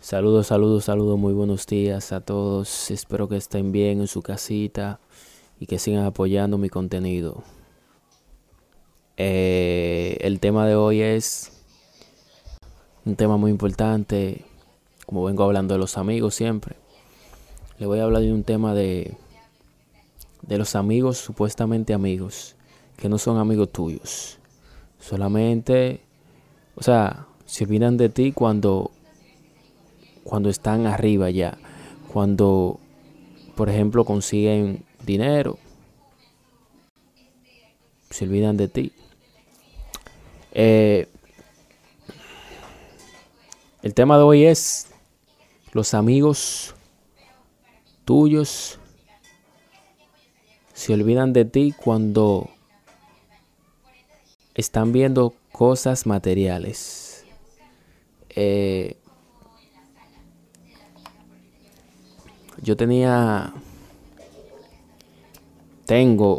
Saludos, saludos, saludos, muy buenos días a todos. Espero que estén bien en su casita y que sigan apoyando mi contenido. Eh, el tema de hoy es un tema muy importante, como vengo hablando de los amigos siempre. Le voy a hablar de un tema de, de los amigos, supuestamente amigos, que no son amigos tuyos. Solamente, o sea, se olvidan de ti cuando cuando están arriba ya, cuando, por ejemplo, consiguen dinero, se olvidan de ti. Eh, el tema de hoy es los amigos tuyos se olvidan de ti cuando están viendo cosas materiales. Eh, yo tenía, tengo